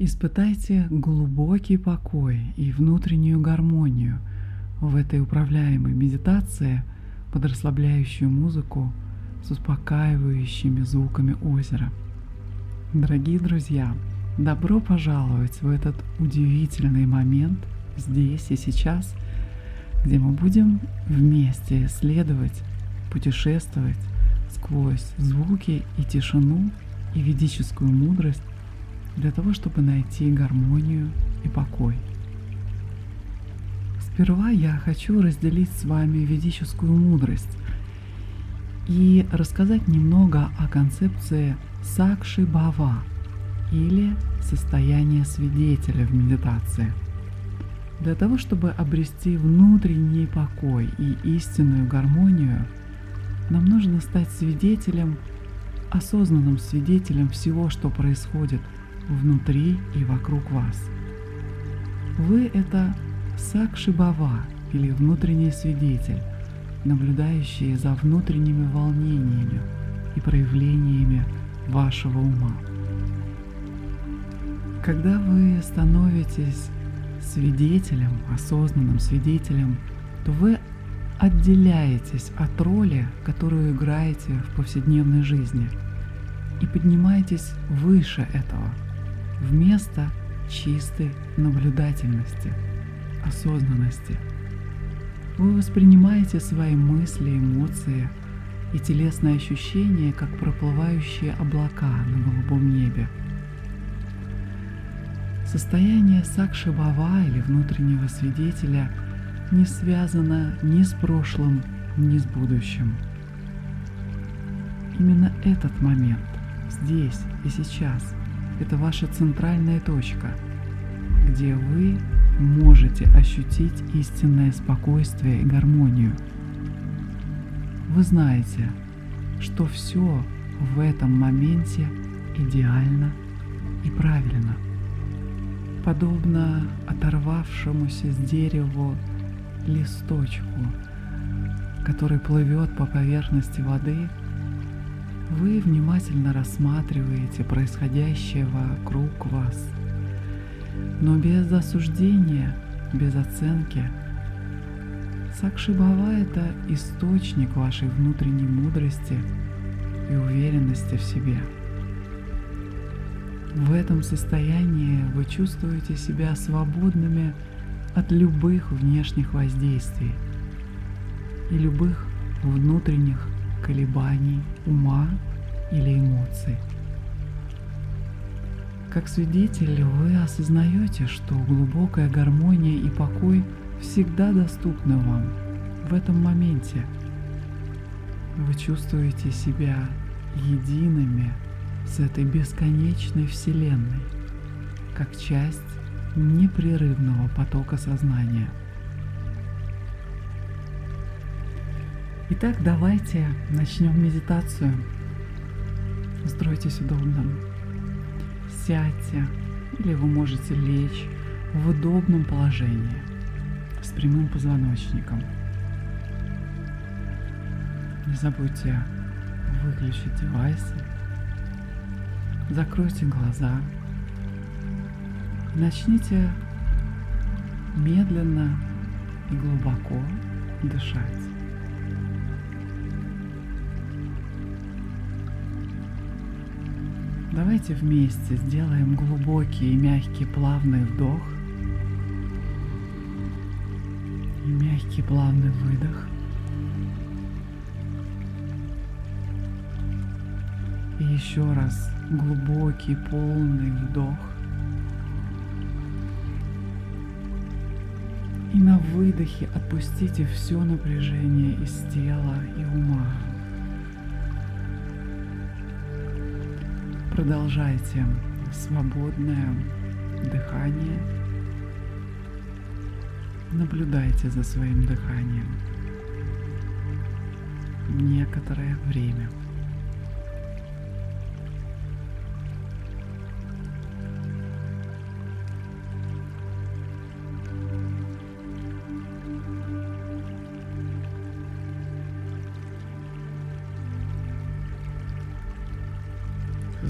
Испытайте глубокий покой и внутреннюю гармонию в этой управляемой медитации под расслабляющую музыку с успокаивающими звуками озера. Дорогие друзья, добро пожаловать в этот удивительный момент здесь и сейчас, где мы будем вместе исследовать, путешествовать сквозь звуки и тишину и ведическую мудрость для того, чтобы найти гармонию и покой. Сперва я хочу разделить с вами ведическую мудрость и рассказать немного о концепции Сакши Бава или состояние свидетеля в медитации. Для того, чтобы обрести внутренний покой и истинную гармонию, нам нужно стать свидетелем, осознанным свидетелем всего, что происходит – внутри и вокруг вас. Вы — это Сакшибава или внутренний свидетель, наблюдающий за внутренними волнениями и проявлениями вашего ума. Когда вы становитесь свидетелем, осознанным свидетелем, то вы отделяетесь от роли, которую играете в повседневной жизни, и поднимаетесь выше этого – вместо чистой наблюдательности, осознанности. Вы воспринимаете свои мысли, эмоции и телесные ощущения как проплывающие облака на голубом небе. Состояние сакшибава или внутреннего свидетеля не связано ни с прошлым, ни с будущим. Именно этот момент, здесь и сейчас, это ваша центральная точка, где вы можете ощутить истинное спокойствие и гармонию. Вы знаете, что все в этом моменте идеально и правильно. Подобно оторвавшемуся с дерева листочку, который плывет по поверхности воды – вы внимательно рассматриваете происходящее вокруг вас, но без осуждения, без оценки. Сакшибава – это источник вашей внутренней мудрости и уверенности в себе. В этом состоянии вы чувствуете себя свободными от любых внешних воздействий и любых внутренних колебаний ума или эмоций. Как свидетель вы осознаете, что глубокая гармония и покой всегда доступны вам в этом моменте. Вы чувствуете себя едиными с этой бесконечной Вселенной, как часть непрерывного потока сознания – Итак, давайте начнем медитацию. Устройтесь удобно. Сядьте или вы можете лечь в удобном положении с прямым позвоночником. Не забудьте выключить девайсы. Закройте глаза. начните медленно и глубоко дышать. Давайте вместе сделаем глубокий и мягкий плавный вдох и мягкий плавный выдох. И еще раз глубокий полный вдох. И на выдохе отпустите все напряжение из тела и ума. Продолжайте свободное дыхание. Наблюдайте за своим дыханием некоторое время.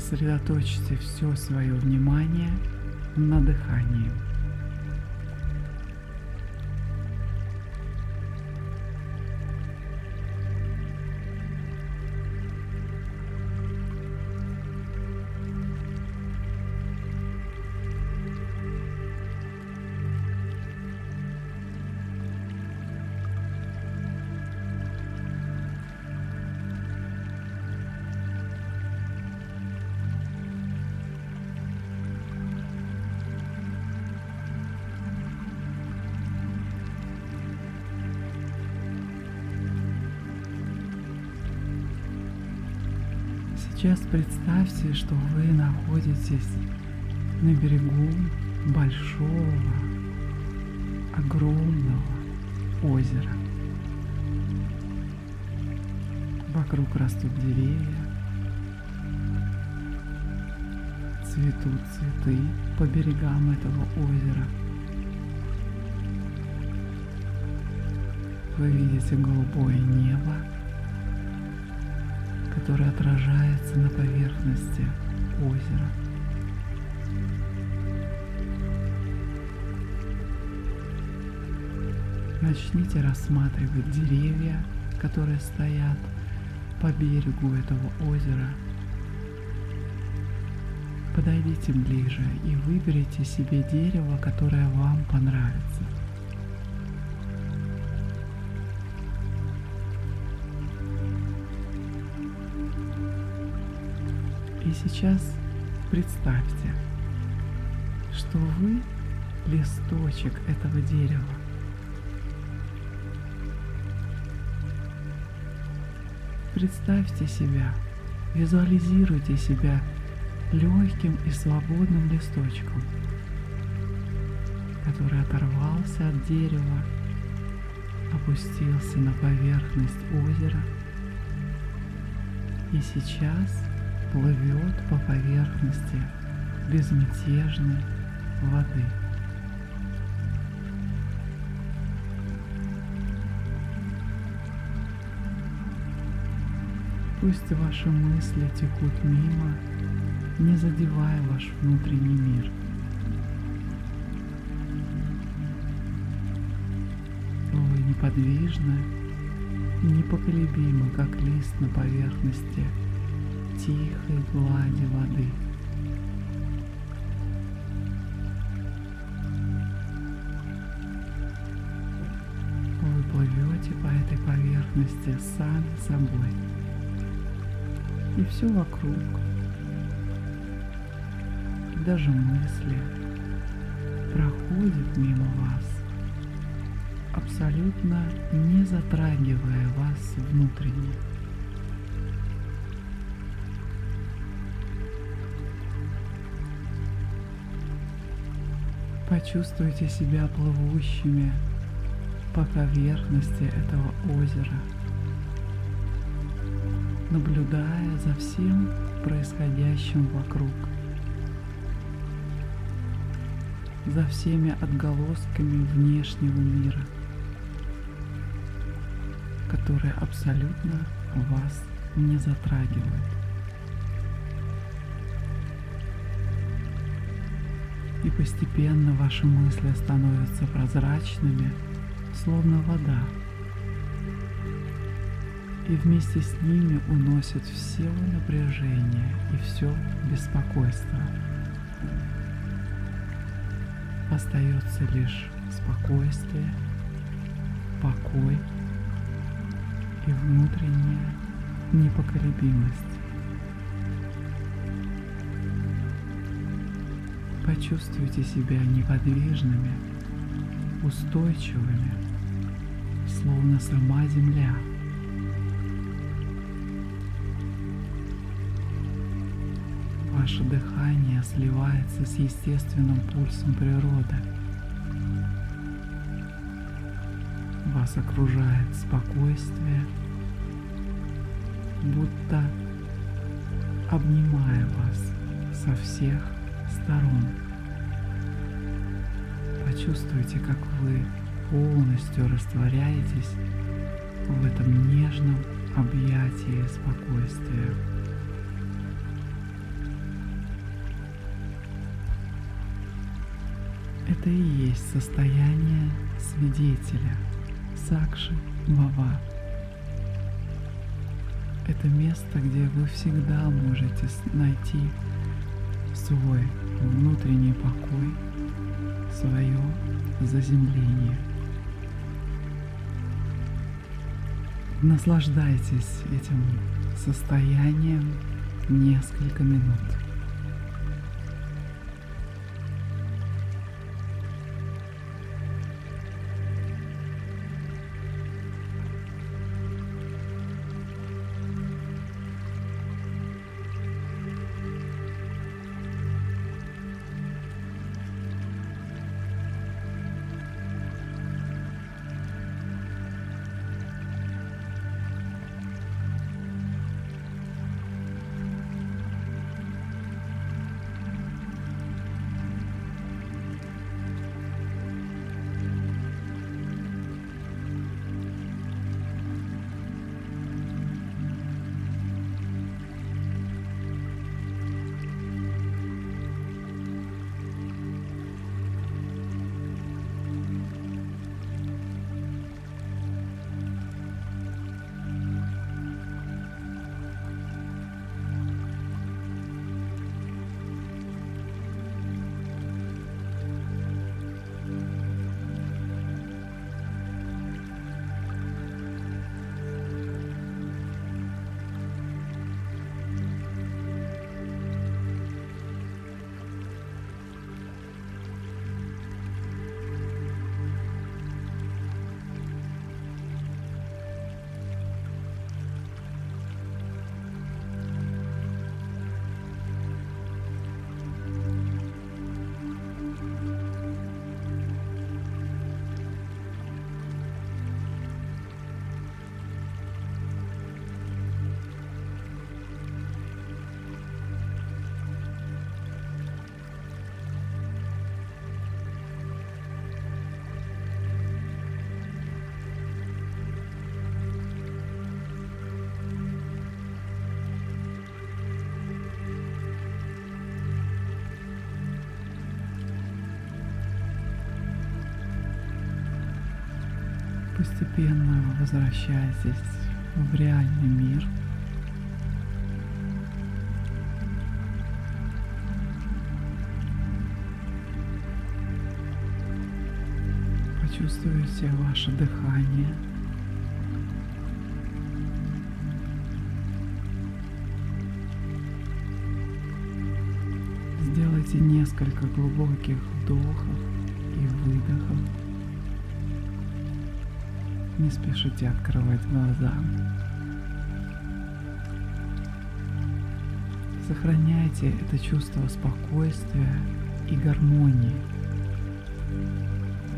Сосредоточьте все свое внимание на дыхании. Сейчас представьте, что вы находитесь на берегу большого, огромного озера. Вокруг растут деревья, цветут цветы по берегам этого озера. Вы видите голубое небо, который отражается на поверхности озера. Начните рассматривать деревья, которые стоят по берегу этого озера. Подойдите ближе и выберите себе дерево, которое вам понравится. И сейчас представьте, что вы листочек этого дерева. Представьте себя, визуализируйте себя легким и свободным листочком, который оторвался от дерева, опустился на поверхность озера и сейчас плывет по поверхности безмятежной воды. Пусть ваши мысли текут мимо, не задевая ваш внутренний мир. Вы неподвижны, непоколебимы, как лист на поверхности тихой глади воды. Вы плывете по этой поверхности сами собой. И все вокруг, даже мысли, проходят мимо вас, абсолютно не затрагивая вас внутренне. Почувствуйте себя плывущими по поверхности этого озера, наблюдая за всем происходящим вокруг, за всеми отголосками внешнего мира, которые абсолютно вас не затрагивают. И постепенно ваши мысли становятся прозрачными, словно вода, и вместе с ними уносят все напряжение и все беспокойство. Остается лишь спокойствие, покой и внутренняя непоколебимость. Почувствуйте себя неподвижными, устойчивыми, словно сама земля. Ваше дыхание сливается с естественным пульсом природы. Вас окружает спокойствие, будто обнимая вас со всех сторон. Почувствуйте, как вы полностью растворяетесь в этом нежном объятии спокойствия. Это и есть состояние свидетеля, Сакши Бава. Это место, где вы всегда можете найти свой внутренний покой, свое заземление. Наслаждайтесь этим состоянием несколько минут. Постепенно возвращайтесь в реальный мир. Почувствуйте ваше дыхание. Сделайте несколько глубоких вдохов и выдохов. Не спешите открывать глаза. Сохраняйте это чувство спокойствия и гармонии.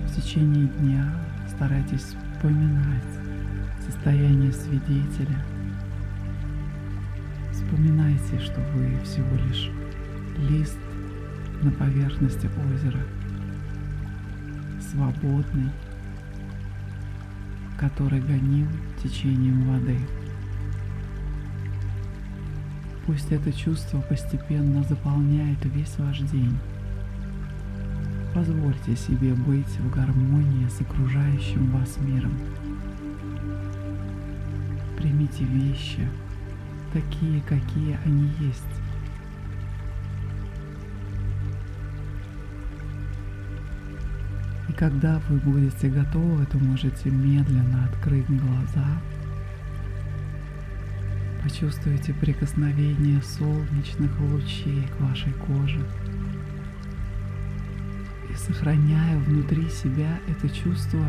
В течение дня старайтесь вспоминать состояние свидетеля. Вспоминайте, что вы всего лишь лист на поверхности озера, свободный, который гоним течением воды. Пусть это чувство постепенно заполняет весь ваш день. Позвольте себе быть в гармонии с окружающим вас миром. Примите вещи такие, какие они есть. Когда вы будете готовы, то можете медленно открыть глаза. Почувствуйте прикосновение солнечных лучей к вашей коже. И сохраняя внутри себя это чувство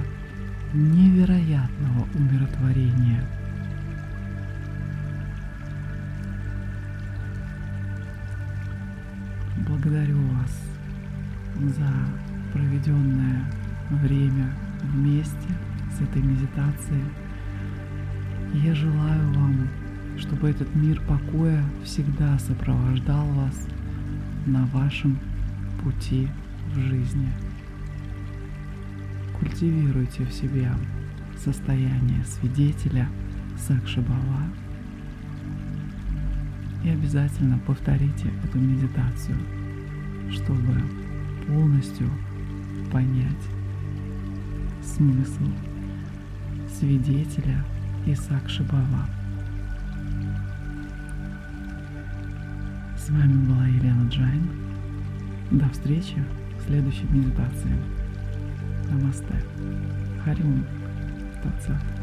невероятного умиротворения. Благодарю вас за проведенное время вместе с этой медитацией. Я желаю вам, чтобы этот мир покоя всегда сопровождал вас на вашем пути в жизни. Культивируйте в себе состояние свидетеля Сакшибава и обязательно повторите эту медитацию, чтобы полностью понять смысл свидетеля и сакши-бхава. С вами была Елена Джайн. До встречи в следующей медитации. Намасте. Хари Ом. Тат Сат.